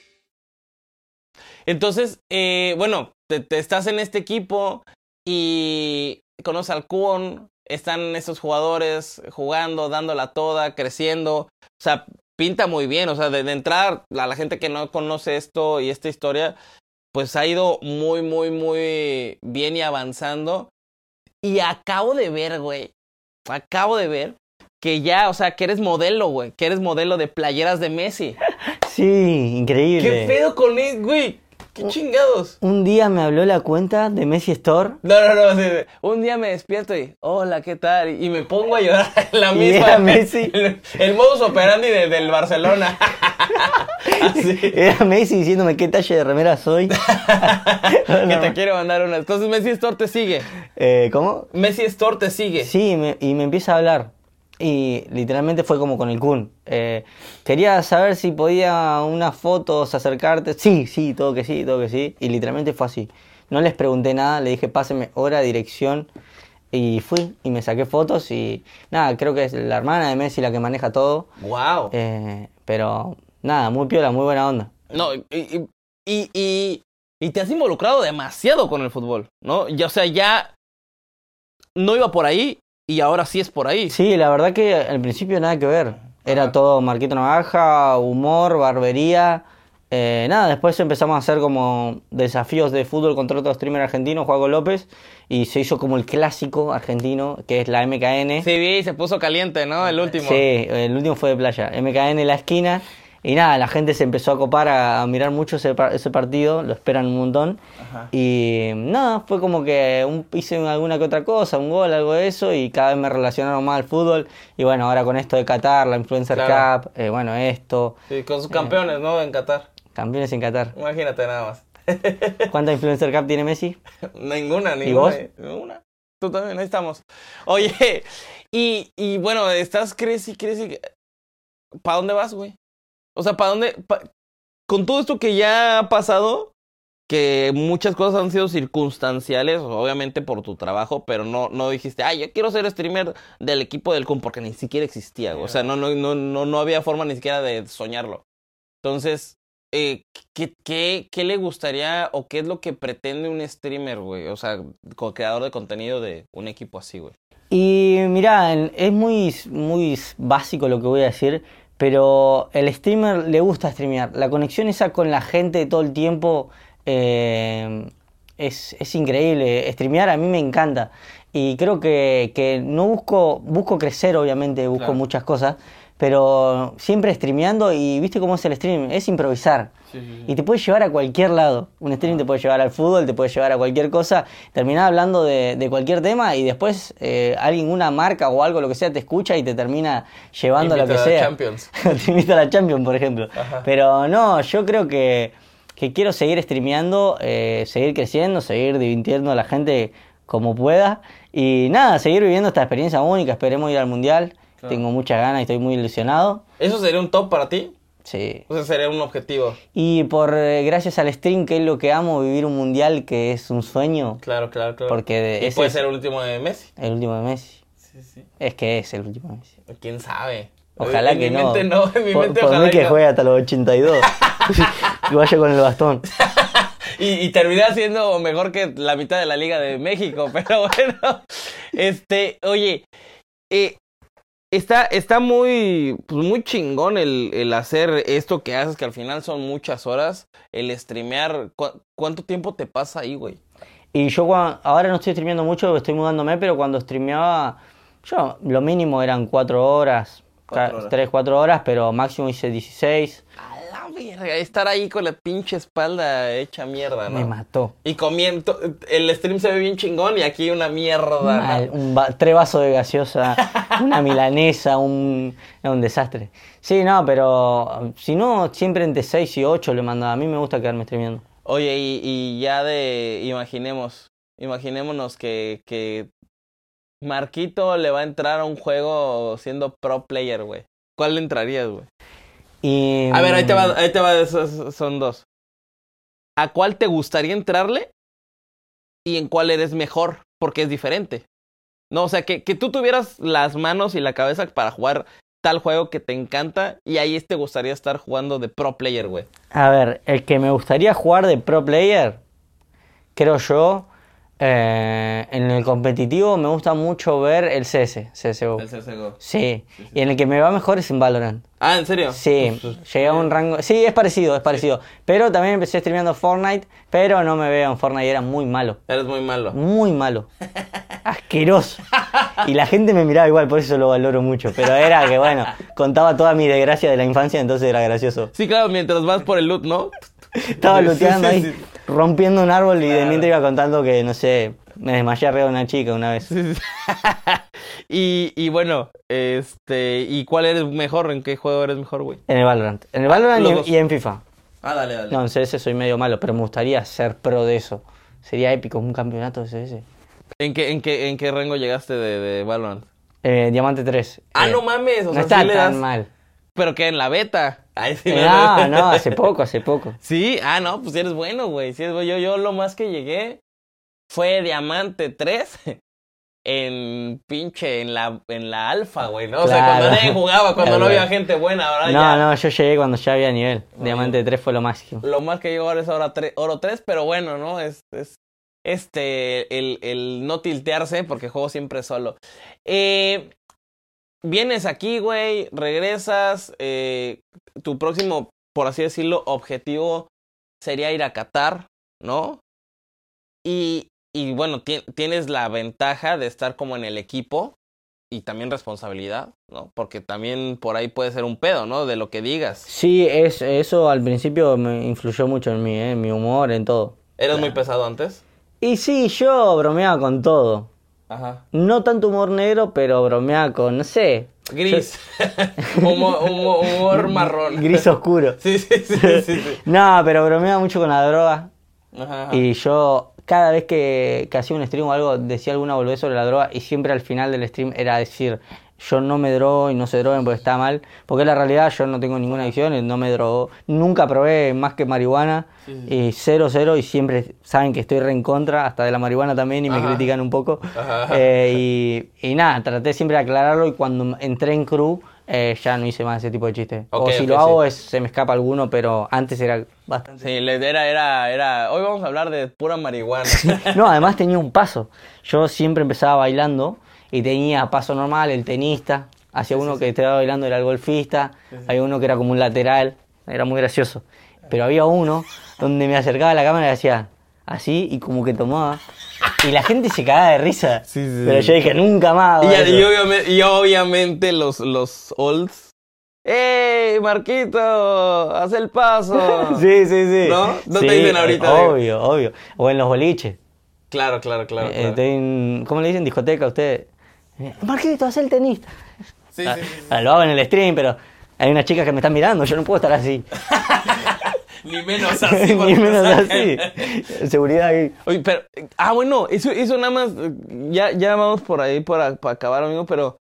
[SPEAKER 1] Entonces, eh, bueno, te, te estás en este equipo y conoces al Kuon, están esos jugadores jugando, dándola toda, creciendo. O sea, pinta muy bien. O sea, de, de entrar, a la gente que no conoce esto y esta historia, pues ha ido muy, muy, muy bien y avanzando. Y acabo de ver, güey. Acabo de ver que ya, o sea, que eres modelo, güey. Que eres modelo de playeras de Messi.
[SPEAKER 2] Sí, increíble.
[SPEAKER 1] ¿Qué pedo con él, güey? ¿Qué chingados?
[SPEAKER 2] Un día me habló la cuenta de Messi Store.
[SPEAKER 1] No, no, no. Un día me despierto y, hola, ¿qué tal? Y me pongo a llorar en la misma.
[SPEAKER 2] era Messi.
[SPEAKER 1] El, el modus operandi de- del Barcelona. Así.
[SPEAKER 2] Era Messi diciéndome qué talle de remera soy.
[SPEAKER 1] que te quiero mandar unas. Entonces Messi Store te sigue.
[SPEAKER 2] Eh, ¿Cómo?
[SPEAKER 1] Messi Store te sigue.
[SPEAKER 2] Sí, me- y me empieza a hablar. Y literalmente fue como con el Kun. Eh, quería saber si podía unas fotos acercarte. Sí, sí, todo que sí, todo que sí. Y literalmente fue así. No les pregunté nada, le dije pásenme hora, dirección. Y fui y me saqué fotos y nada, creo que es la hermana de Messi la que maneja todo.
[SPEAKER 1] Wow.
[SPEAKER 2] Eh, pero nada, muy piola, muy buena onda.
[SPEAKER 1] No, y, y, y, y- y te has involucrado demasiado con el fútbol, ¿no? Ya, o sea, ya no iba por ahí y ahora sí es por ahí.
[SPEAKER 2] Sí, la verdad que al principio nada que ver. Era
[SPEAKER 1] Ajá.
[SPEAKER 2] todo Marquito Navaja, humor, barbería. Eh, nada, después empezamos a hacer como desafíos de fútbol contra otro streamer argentino, Juaco López, y se hizo como el clásico argentino, que es la MKN.
[SPEAKER 1] Sí, vi, se puso caliente, ¿no? El último.
[SPEAKER 2] Sí, el último fue de playa. MKN en la esquina. Y nada, la gente se empezó a copar a, a mirar mucho ese, ese partido, lo esperan un montón.
[SPEAKER 1] Ajá.
[SPEAKER 2] Y nada, fue como que un, hice alguna que otra cosa, un gol, algo de eso, y cada vez me relacionaron más al fútbol. Y bueno, ahora con esto de Qatar, la Influencer
[SPEAKER 1] Claro.
[SPEAKER 2] Cup, eh, bueno, esto,
[SPEAKER 1] Sí, con sus campeones, ¿no? En Qatar.
[SPEAKER 2] campeones en Qatar.
[SPEAKER 1] Imagínate nada más.
[SPEAKER 2] ¿Cuánta Influencer Cup tiene Messi?
[SPEAKER 1] ninguna, ninguna.
[SPEAKER 2] vos?
[SPEAKER 1] Ninguna. Tú también, ahí estamos. Oye, y, y bueno, estás, crees y crees y... ¿Para dónde vas, güey? O sea, ¿para dónde? Con todo esto que ya ha pasado, que muchas cosas han sido circunstanciales, obviamente por tu trabajo, pero no, no dijiste, ay, yo quiero ser streamer del equipo del Kun, porque ni siquiera existía, güey. O sea, no, no, no, no, no había forma ni siquiera de soñarlo. Entonces, eh, ¿qué, qué, ¿qué le gustaría o qué es lo que pretende un streamer, güey? O sea, creador de contenido de un equipo así, güey.
[SPEAKER 2] Y mirá, el- es muy, muy básico lo que voy a decir, pero el streamer le gusta streamear. La conexión esa con la gente todo el tiempo eh, es, es increíble. Streamear a mí me encanta. Y creo que, que no busco, busco crecer, obviamente, busco
[SPEAKER 1] Claro.
[SPEAKER 2] muchas cosas, pero siempre streameando y viste cómo es el stream, es improvisar. Y te puede llevar a cualquier lado. Un stream te puede llevar al fútbol, te puede llevar a cualquier cosa. Terminás hablando de, de cualquier tema y después eh, alguien, una marca o algo, lo que sea, te escucha y te termina llevando a lo que
[SPEAKER 1] a
[SPEAKER 2] sea.
[SPEAKER 1] Champions.
[SPEAKER 2] te invita a la Champions, por ejemplo.
[SPEAKER 1] Ajá.
[SPEAKER 2] Pero no, yo creo que, que quiero seguir streameando, eh, seguir creciendo, seguir divirtiendo a la gente como pueda. Y nada, seguir viviendo esta experiencia única. Esperemos ir al mundial.
[SPEAKER 1] Claro.
[SPEAKER 2] Tengo muchas ganas y estoy muy ilusionado.
[SPEAKER 1] ¿Eso sería un top para ti?
[SPEAKER 2] Sí.
[SPEAKER 1] O sea, sería un objetivo.
[SPEAKER 2] Y por eh, gracias al stream, que es lo que amo, vivir un mundial que es un sueño,
[SPEAKER 1] Claro, claro, claro.
[SPEAKER 2] Porque de-
[SPEAKER 1] y
[SPEAKER 2] ese
[SPEAKER 1] puede ser el último de Messi.
[SPEAKER 2] el último de Messi.
[SPEAKER 1] Sí, sí.
[SPEAKER 2] Es que es el último de Messi.
[SPEAKER 1] ¿Quién sabe?
[SPEAKER 2] Ojalá
[SPEAKER 1] en
[SPEAKER 2] que
[SPEAKER 1] mi
[SPEAKER 2] no.
[SPEAKER 1] Mente no. En mi
[SPEAKER 2] por
[SPEAKER 1] mente
[SPEAKER 2] por
[SPEAKER 1] ojalá
[SPEAKER 2] mí que
[SPEAKER 1] no.
[SPEAKER 2] juegue hasta los 82. y vaya con el bastón.
[SPEAKER 1] Y, y terminé siendo mejor que la mitad de la Liga de México. Pero bueno, este, oye, eh, está, está muy, pues muy chingón el, el hacer esto que haces, que al final son muchas horas. El streamear, ¿cu- ¿cuánto tiempo te pasa ahí, güey?
[SPEAKER 2] Y yo cua- ahora no estoy streameando mucho, estoy mudándome, pero cuando streameaba, yo lo mínimo eran 4 horas,
[SPEAKER 1] Cuatro horas.
[SPEAKER 2] 3, 4 horas, pero máximo hice 16.
[SPEAKER 1] A la verga, estar ahí con la pinche espalda hecha mierda, ¿no?
[SPEAKER 2] Me mató.
[SPEAKER 1] Y comiendo, el stream se ve bien chingón y aquí una mierda.
[SPEAKER 2] Mal,
[SPEAKER 1] ¿no?
[SPEAKER 2] un va- tres vasos de gaseosa, una milanesa, un, un desastre. Sí, no, pero si no, siempre entre 6 y 8 le mandaba. A mí me gusta quedarme streameando.
[SPEAKER 1] Oye, y, y ya de, imaginemos, imaginémonos que, que Marquito le va a entrar a un juego siendo pro player, güey. ¿Cuál le entrarías, güey?
[SPEAKER 2] Y,
[SPEAKER 1] A ver, ahí te va, ahí te va, esos son dos. ¿A cuál te gustaría entrarle? Y en cuál eres mejor, porque es diferente. No, o sea, que, que tú tuvieras las manos y la cabeza para jugar tal juego que te encanta y ahí te gustaría estar jugando de pro player, güey.
[SPEAKER 2] A ver, el que me gustaría jugar de pro player, creo yo, eh, en el competitivo me gusta mucho ver el CS, CSGO.
[SPEAKER 1] CSGO.
[SPEAKER 2] Sí, y en el que me va mejor es en Valorant.
[SPEAKER 1] Ah, ¿en serio?
[SPEAKER 2] Sí, llegué a un rango. Sí, es parecido, es parecido. Pero también empecé streameando Fortnite, pero no me veo en Fortnite, era muy malo.
[SPEAKER 1] Eres muy malo.
[SPEAKER 2] Muy malo. Asqueroso. Y la gente me miraba igual, por eso lo valoro mucho. Pero era que, bueno, contaba toda mi desgracia de la infancia, entonces era gracioso.
[SPEAKER 1] Sí, claro, mientras vas por el loot, ¿no?
[SPEAKER 2] Estaba looteando ahí. Rompiendo un árbol y de
[SPEAKER 1] Claro.
[SPEAKER 2] mientras iba contando que, no sé, me desmayé arriba de una chica una vez.
[SPEAKER 1] Sí, sí. y, y bueno, este, ¿y cuál eres mejor? ¿En qué juego eres mejor, güey?
[SPEAKER 2] En el Valorant. En el Valorant y- en FIFA.
[SPEAKER 1] Ah, dale, dale.
[SPEAKER 2] No, en CS soy medio malo, pero me gustaría ser pro de eso. Sería épico un campeonato de CS.
[SPEAKER 1] ¿En qué, en qué, en qué rango llegaste de, de Valorant?
[SPEAKER 2] Eh, Diamante 3.
[SPEAKER 1] Ah,
[SPEAKER 2] Eh,
[SPEAKER 1] no mames, o
[SPEAKER 2] no
[SPEAKER 1] sea,
[SPEAKER 2] está
[SPEAKER 1] sí le
[SPEAKER 2] tan
[SPEAKER 1] das-
[SPEAKER 2] mal.
[SPEAKER 1] Pero que en la beta. Ay, sí,
[SPEAKER 2] Eh, No, no, hace poco, hace poco.
[SPEAKER 1] Sí, ah, no, pues eres bueno, güey. Sí. Yo, yo lo más que llegué fue Diamante 3 en pinche, en la, en la alfa, güey, ¿no? O sea, cuando nadie jugaba, cuando no había gente buena, ahora
[SPEAKER 2] No,
[SPEAKER 1] ya.
[SPEAKER 2] no, yo llegué cuando ya había nivel. Diamante 3 fue lo máximo.
[SPEAKER 1] Lo más que llegó ahora es ahora tre- oro 3, pero bueno, ¿no? Es, es este, el, el no tiltearse porque juego siempre solo. Eh, vienes aquí, güey, regresas, eh, tu próximo, por así decirlo, objetivo sería ir a Qatar, ¿no? Y, y bueno, ti- tienes la ventaja de estar como en el equipo y también responsabilidad, ¿no? Porque también por ahí puede ser un pedo, ¿no? De lo que digas.
[SPEAKER 2] Sí, es, eso al principio me influyó mucho en mí, eh, en mi humor, en todo.
[SPEAKER 1] ¿Eras muy pesado antes?
[SPEAKER 2] Y sí, yo bromeaba con todo.
[SPEAKER 1] Ajá.
[SPEAKER 2] No tanto humor negro, pero bromeaba con, no sé,
[SPEAKER 1] Gris. humor, humor- humor marrón.
[SPEAKER 2] gris oscuro.
[SPEAKER 1] Sí, sí, sí, sí, sí.
[SPEAKER 2] No, pero bromeaba mucho con la droga.
[SPEAKER 1] Ajá, ajá.
[SPEAKER 2] Y yo, cada vez que, que hacía un stream o algo, decía alguna boludez sobre la droga. Y siempre al final del stream era decir, yo no me drogo y no se droguen porque está mal. Porque la realidad, yo no tengo ninguna adicción, no me drogo. Nunca probé más que marihuana. Y cero, cero. Y siempre saben que estoy re en contra, hasta de la marihuana también, y me critican un poco. Eh, y, y nada, traté siempre de aclararlo. Y cuando entré en crew, eh, ya no hice más ese tipo de chistes. O si lo hago,
[SPEAKER 1] sí.
[SPEAKER 2] es, se me escapa alguno, pero antes era bastante.
[SPEAKER 1] Sí, era, era, era. Hoy vamos a hablar de pura marihuana.
[SPEAKER 2] No, además tenía un paso. Yo siempre empezaba bailando y tenía paso normal, el tenista. Hacía uno que estaba bailando, era el golfista. Había uno que era como un lateral. Era muy gracioso. Pero había uno donde me acercaba a la cámara y hacía así y como que tomaba. Y la gente se cagaba de risa.
[SPEAKER 1] Sí, sí,
[SPEAKER 2] Pero
[SPEAKER 1] sí.
[SPEAKER 2] yo dije, nunca más.
[SPEAKER 1] y,
[SPEAKER 2] eso".
[SPEAKER 1] y obviamente, y obviamente los, los olds. ¡Ey, Marquito! ¡Haz el paso!
[SPEAKER 2] Sí, sí, sí.
[SPEAKER 1] ¿No? ¿No te dicen ahorita, digo?
[SPEAKER 2] Obvio, obvio. O en los boliches.
[SPEAKER 1] Claro, claro, claro.
[SPEAKER 2] Eh,
[SPEAKER 1] claro.
[SPEAKER 2] en- ¿Cómo le dicen? Discoteca a ustedes. Eh, Marquito, haz el tenista.
[SPEAKER 1] Sí,
[SPEAKER 2] Ah,
[SPEAKER 1] sí, sí, sí.
[SPEAKER 2] ah, Lo hago en el stream, pero hay unas chicas que me están mirando, yo no puedo estar así.
[SPEAKER 1] Ni menos así.
[SPEAKER 2] Ni menos así. Seguridad ahí.
[SPEAKER 1] Oye, pero. Ah, bueno, eso, eso nada más. Ya, ya vamos por ahí para, para acabar, amigo, pero.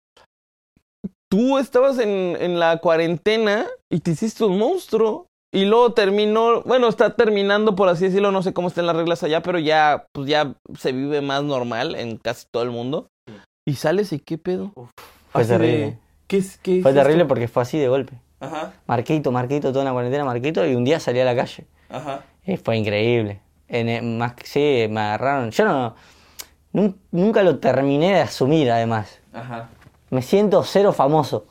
[SPEAKER 1] Tú estabas en, en la cuarentena y te hiciste un monstruo. Y luego terminó. Bueno, está terminando, por así decirlo. No sé cómo están las reglas allá, pero ya, pues ya se vive más normal en casi todo el mundo. Y sales y qué pedo.
[SPEAKER 2] Fue
[SPEAKER 1] Así de,
[SPEAKER 2] terrible.
[SPEAKER 1] ¿Qué es? ¿Qué
[SPEAKER 2] Fue terrible porque fue así de golpe.
[SPEAKER 1] Ajá,
[SPEAKER 2] Marquito, Marquito, toda una cuarentena, Marquito, y un día salí a la calle.
[SPEAKER 1] ajá.
[SPEAKER 2] Y fue increíble. En, eh, más que sí, me agarraron. Yo no. nun- Nunca lo terminé de asumir, además.
[SPEAKER 1] Ajá.
[SPEAKER 2] Me siento cero famoso.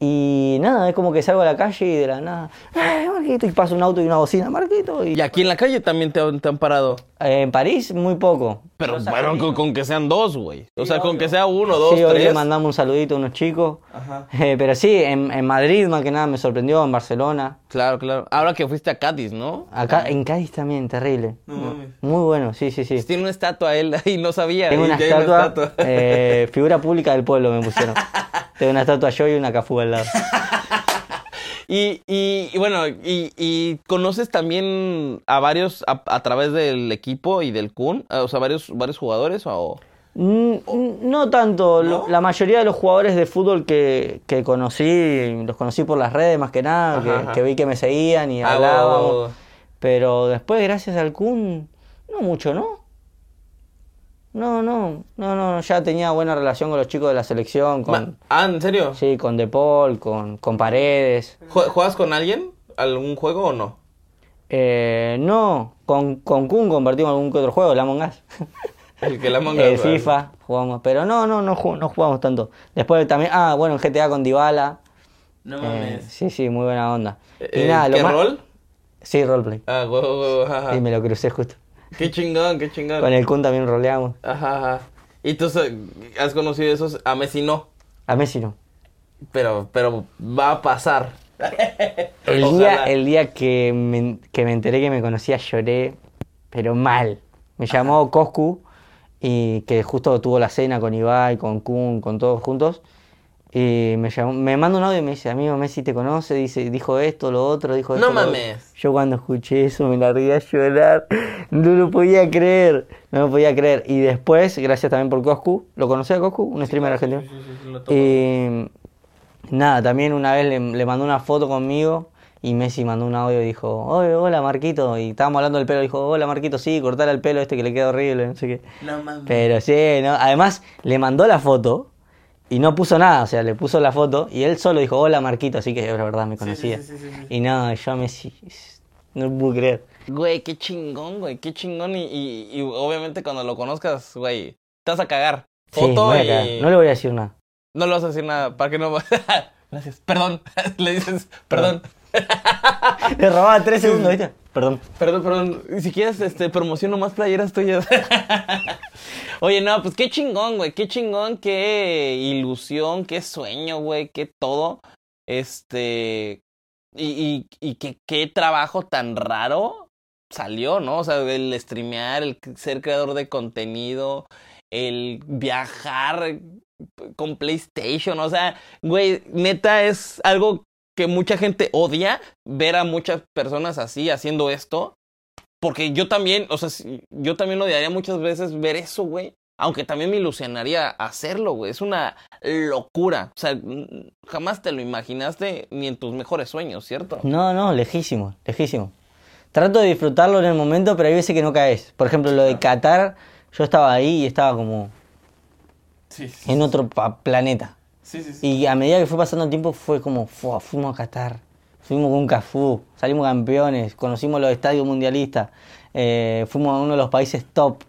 [SPEAKER 2] Y nada, es como que salgo a la calle y de la nada, ¡eh, Marquito! Y pasa un auto y una bocina, Marquito. Y,
[SPEAKER 1] Y aquí en la calle también te, han- te han parado.
[SPEAKER 2] En París, muy poco.
[SPEAKER 1] Pero bueno, con, que sean dos, güey. O
[SPEAKER 2] Sí,
[SPEAKER 1] sea, con que sea uno, dos,
[SPEAKER 2] sí, hoy le
[SPEAKER 1] tres.
[SPEAKER 2] mandamos un saludito a unos chicos.
[SPEAKER 1] Ajá.
[SPEAKER 2] Eh, pero sí, en, en Madrid más que nada me sorprendió, en Barcelona.
[SPEAKER 1] Claro, claro. Ahora que fuiste a Cádiz, ¿no?
[SPEAKER 2] Acá en Cádiz también, terrible.
[SPEAKER 1] No.
[SPEAKER 2] Muy bueno, sí, sí, sí.
[SPEAKER 1] Tiene una estatua él y no sabía.
[SPEAKER 2] Tengo una
[SPEAKER 1] ya hay
[SPEAKER 2] estatua, eh, figura pública del pueblo me pusieron. Tengo una estatua yo y una cafú al lado.
[SPEAKER 1] Y, y, y bueno, y, y conoces también a varios a, a través del equipo y del Kun, o sea, varios, varios jugadores o...
[SPEAKER 2] Mm, No tanto, la mayoría de los jugadores de fútbol que, que conocí, los conocí por las redes más que nada,
[SPEAKER 1] Ajá,
[SPEAKER 2] que,
[SPEAKER 1] ajá.
[SPEAKER 2] que vi que me seguían y
[SPEAKER 1] Ah,
[SPEAKER 2] hablábamos. Pero después, gracias al Kun, no mucho, ¿no? No, no, no, no, ya tenía buena relación con los chicos de la selección, con,
[SPEAKER 1] Ah, ¿en serio?
[SPEAKER 2] sí, con De Paul, con, con Paredes.
[SPEAKER 1] ¿Jue- ¿Juegas con alguien? ¿Algún juego o no?
[SPEAKER 2] Eh, no, con, con Kun compartimos algún que otro juego, el Among Us.
[SPEAKER 1] El que la manga.
[SPEAKER 2] El FIFA jugamos, pero no, no, no, ju- no jugamos tanto. Después también, ah, bueno, en GTA con Dybala.
[SPEAKER 1] No
[SPEAKER 2] Eh,
[SPEAKER 1] mames.
[SPEAKER 2] sí, sí, muy buena onda. Y
[SPEAKER 1] Eh,
[SPEAKER 2] nada, lo
[SPEAKER 1] ¿Qué
[SPEAKER 2] más-
[SPEAKER 1] rol?
[SPEAKER 2] Sí, roleplay.
[SPEAKER 1] Ah, huevo, huevo, ajá.
[SPEAKER 2] Sí, me lo crucé justo.
[SPEAKER 1] Qué chingón, qué chingón.
[SPEAKER 2] Con el Kun también roleamos.
[SPEAKER 1] Ajá, ajá. Y tú has conocido esos, a Messi no,
[SPEAKER 2] A Messi no.
[SPEAKER 1] pero, pero va a pasar.
[SPEAKER 2] El
[SPEAKER 1] Ojalá.
[SPEAKER 2] día, el día que, me, que me enteré que me conocía lloré, pero mal. Me llamó Coscu y que justo tuvo la cena con Ibai, con Kun, con todos juntos. Y me llamó, me manda un audio y me dice, amigo Messi te conoce, dice, dijo esto, lo otro, dijo
[SPEAKER 1] No
[SPEAKER 2] esto. otro".
[SPEAKER 1] mames.
[SPEAKER 2] Yo cuando escuché eso me largué a llorar. No lo podía creer. No lo podía creer. Y después, gracias también por Coscu, ¿lo conocí a Coscu? Un streamer argentino. Y nada, también una vez le, le mandó una foto conmigo y Messi mandó un audio y dijo, "Oye, hola Marquito. Y estábamos hablando del pelo, dijo, hola Marquito, sí, cortar el pelo este que le queda horrible, no sé qué.
[SPEAKER 1] No mames.
[SPEAKER 2] Pero sí, ¿no? Además, le mandó la foto y no puso nada, o sea, le puso la foto y él solo dijo, hola Marquito, así que la verdad me conocía.
[SPEAKER 1] sí, sí, sí, sí.
[SPEAKER 2] Y no, yo Messi, no puedo creer.
[SPEAKER 1] Güey, qué chingón, güey, qué chingón. Y, y, y obviamente cuando lo conozcas, güey, te vas a cagar.
[SPEAKER 2] Sí,
[SPEAKER 1] Foto
[SPEAKER 2] voy a
[SPEAKER 1] y...
[SPEAKER 2] cagar. no le voy a decir nada.
[SPEAKER 1] No le vas a decir nada, para que no... Gracias. Perdón. le dices, perdón.
[SPEAKER 2] Le robaba tres segundos, ¿viste? Perdón.
[SPEAKER 1] Perdón, perdón. Si quieres, este, promociono más playeras tuyas. Oye, no, pues qué chingón, güey. Qué chingón, qué ilusión, qué sueño, güey, qué todo. Este. Y, y, y qué, qué trabajo tan raro salió, ¿no? O sea, el streamear, el ser creador de contenido, el viajar con PlayStation. O sea, güey, neta es algo que mucha gente odia ver a muchas personas así haciendo esto. Porque yo también, o sea, yo también odiaría muchas veces ver eso, güey. Aunque también me ilusionaría hacerlo, güey. Es una locura. O sea, jamás te lo imaginaste ni en tus mejores sueños, ¿cierto?
[SPEAKER 2] No, no, lejísimo, lejísimo. Trato de disfrutarlo en el momento, pero hay veces que no caes. Por ejemplo, lo de Qatar, yo estaba ahí y estaba como
[SPEAKER 1] Sí,
[SPEAKER 2] en otro planeta.
[SPEAKER 1] Sí, sí.
[SPEAKER 2] Y a medida que fue pasando el tiempo fue como, "Fua, fuimos a Qatar, fuimos con Cafú, salimos campeones, conocimos los estadios mundialistas, eh, fuimos a uno de los países top.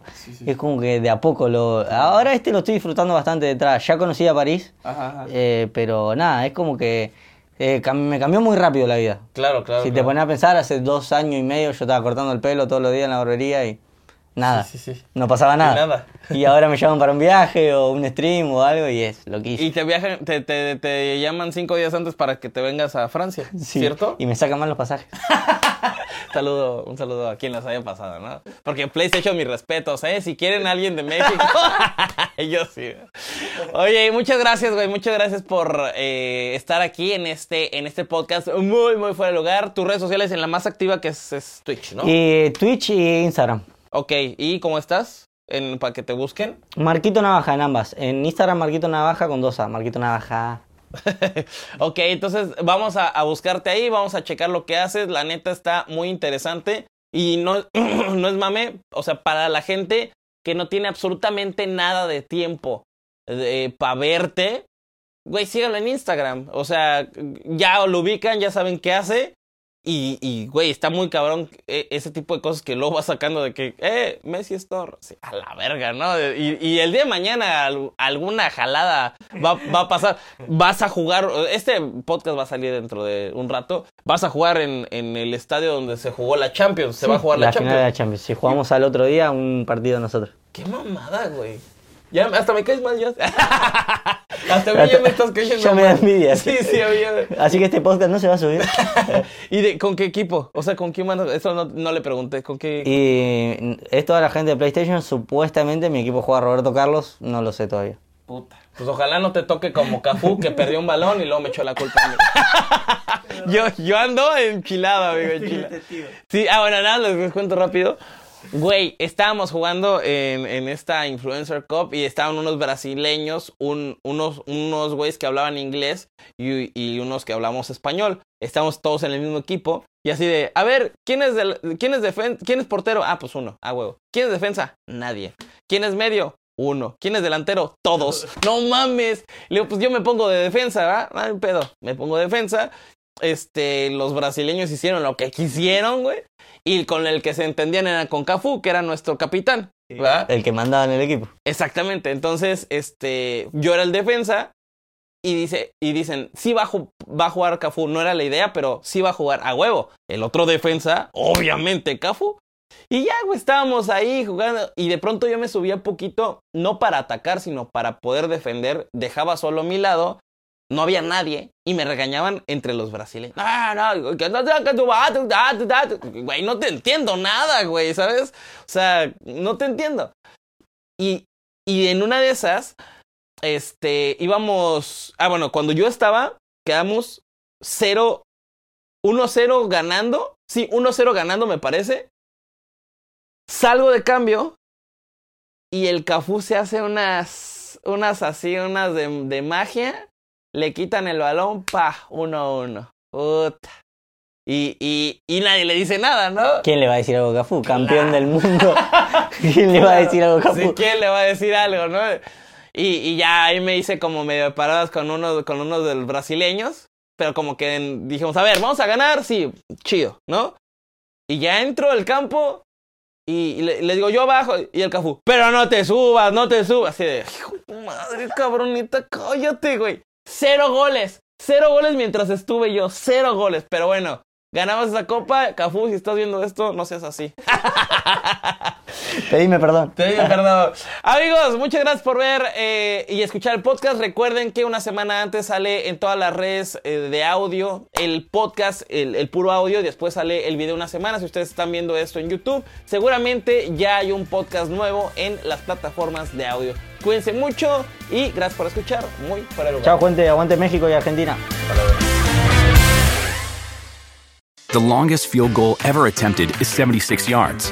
[SPEAKER 2] Es como que de a poco lo... Ahora este lo estoy disfrutando bastante detrás. Ya conocí a París,
[SPEAKER 1] Ajá, ajá.
[SPEAKER 2] eh, pero nada, es como que eh, cam- me cambió muy rápido la vida.
[SPEAKER 1] Claro, claro.
[SPEAKER 2] si te pones a pensar, hace dos años y medio yo estaba cortando el pelo todos los días en la barbería y nada.
[SPEAKER 1] Sí, sí, sí.
[SPEAKER 2] No pasaba nada.
[SPEAKER 1] nada.
[SPEAKER 2] Y ahora me llaman para un viaje o un stream o algo y es loquísimo.
[SPEAKER 1] Y te viajan, te, te, te llaman cinco días antes para que te vengas a Francia, ¿cierto?
[SPEAKER 2] Y me sacan mal los pasajes.
[SPEAKER 1] Saludo, un saludo a quien las haya pasado, ¿no? Porque PlayStation, mis respetos, ¿eh? Si quieren a alguien de México, yo sí. Oye, muchas gracias, güey. Muchas gracias por eh, estar aquí en este, en este podcast muy, muy fuera de lugar. Tus redes sociales en la más activa que es, es Twitch, ¿no?
[SPEAKER 2] Y Twitch y Instagram.
[SPEAKER 1] Ok, ¿y cómo estás? En, para que te busquen.
[SPEAKER 2] Marquito Navaja en ambas. En Instagram Marquito Navaja con dos A. Marquito Navaja.
[SPEAKER 1] ok, entonces vamos a, a buscarte ahí, vamos a checar lo que haces. La neta está muy interesante. Y no, no es mame, o sea, para la gente que no tiene absolutamente nada de tiempo para verte, güey, síganlo en Instagram. O sea, ya lo ubican, ya saben qué hace. Y, y, güey, está muy cabrón eh, ese tipo de cosas que luego va sacando de que, eh, Messi es Thor. Sí, a la verga, ¿no? Y, y el día de mañana al- alguna jalada va, va a pasar. Vas a jugar, este podcast va a salir dentro de un rato. Vas a jugar en, en el estadio donde se jugó la Champions. Se va a jugar la,
[SPEAKER 2] la final de
[SPEAKER 1] Champions.
[SPEAKER 2] la Champions. Si jugamos al otro día, un partido nosotros.
[SPEAKER 1] Qué mamada, güey. Ya, hasta me caes mal, ya. hasta mí ya me estás cayendo
[SPEAKER 2] Ya me da
[SPEAKER 1] mal.
[SPEAKER 2] envidia.
[SPEAKER 1] Sí, sí, a mí ya me-
[SPEAKER 2] Así que este podcast no se va a subir.
[SPEAKER 1] ¿Y de, con qué equipo? O sea, ¿con quién mandas? Eso no, no le pregunté. ¿Con qué?
[SPEAKER 2] Y es toda la gente de PlayStation. Supuestamente mi equipo juega Roberto Carlos. No lo sé todavía.
[SPEAKER 1] Puta. Pues ojalá no te toque como Cafú, que perdió un balón y luego me echó la culpa a mí. yo, yo ando enchilado, amigo, enchilado. Sí, ah, bueno, nada, les cuento rápido. Güey, estábamos jugando en, en esta Influencer Cup y estaban unos brasileños, un, unos, unos güeyes que hablaban inglés y, y unos que hablamos español. Estábamos todos en el mismo equipo y así de, a ver, ¿quién es, del, quién es, defen ¿quién es portero? Ah, pues uno, ah, huevo. ¿Quién es defensa? Nadie. ¿Quién es medio? Uno. ¿Quién es delantero? Todos. No mames. Le digo, pues yo me pongo de defensa, ¿verdad? No hay pedo. Me pongo de defensa. Este, los brasileños hicieron lo que quisieron, güey. Y con el que se entendían era con Cafú, que era nuestro capitán. ¿verdad?
[SPEAKER 2] El que mandaba en el equipo.
[SPEAKER 1] Exactamente. Entonces, este, yo era el defensa. Y, dice, y dicen, sí va a, va a jugar Cafú. No era la idea, pero sí va a jugar a huevo. El otro defensa, obviamente, Cafú. Y ya, güey, estábamos ahí jugando. Y de pronto yo me subía un poquito, no para atacar, sino para poder defender. Dejaba solo mi lado. No había nadie. Y me regañaban entre los brasileños. No, no, que no te- que tú vas, tú- da, tú- da, tú". Güey, no te entiendo nada, güey, ¿sabes? O sea, no te entiendo. Y, y en una de esas, este, íbamos. Ah, bueno, cuando yo estaba, quedamos 0, 1-0 ganando. Sí, 1-0 ganando, me parece. Salgo de cambio. Y el Cafú se hace unas. Unas así, unas de, de magia. Le quitan el balón, pa, 1-1. Puta. Y, y, y nadie le dice nada, ¿no?
[SPEAKER 2] ¿Quién le va a decir algo a Cafú? Campeón del mundo. ¿Quién le va a decir algo a
[SPEAKER 1] Sí? ¿quién le va a decir algo, no? Y, y ya ahí me hice como medio de paradas con uno, con uno de los brasileños. Pero como que en- dijimos, a ver, vamos a ganar, sí, chido, ¿no? Y ya entro al campo y, le, le digo yo abajo y el Cafú, pero no te subas, no te subas. Así de, hijo de madre, cabronita, cállate, güey. Cero goles, cero goles mientras estuve yo, cero goles. Pero bueno, ganamos esa copa. Cafú, si estás viendo esto, no seas así.
[SPEAKER 2] Pedime perdón.
[SPEAKER 1] Te digo perdón. Amigos, muchas gracias por ver eh, y escuchar el podcast. Recuerden que una semana antes sale en todas las redes eh, de audio el podcast, el, el puro audio. y Después sale el video una semana. Si ustedes están viendo esto en YouTube, seguramente ya hay un podcast nuevo en las plataformas de audio. Cuídense mucho y gracias por escuchar. Muy fuera de lugar.
[SPEAKER 2] Chao, gente. Aguante México y Argentina.
[SPEAKER 3] The longest field goal ever attempted is 76 yards.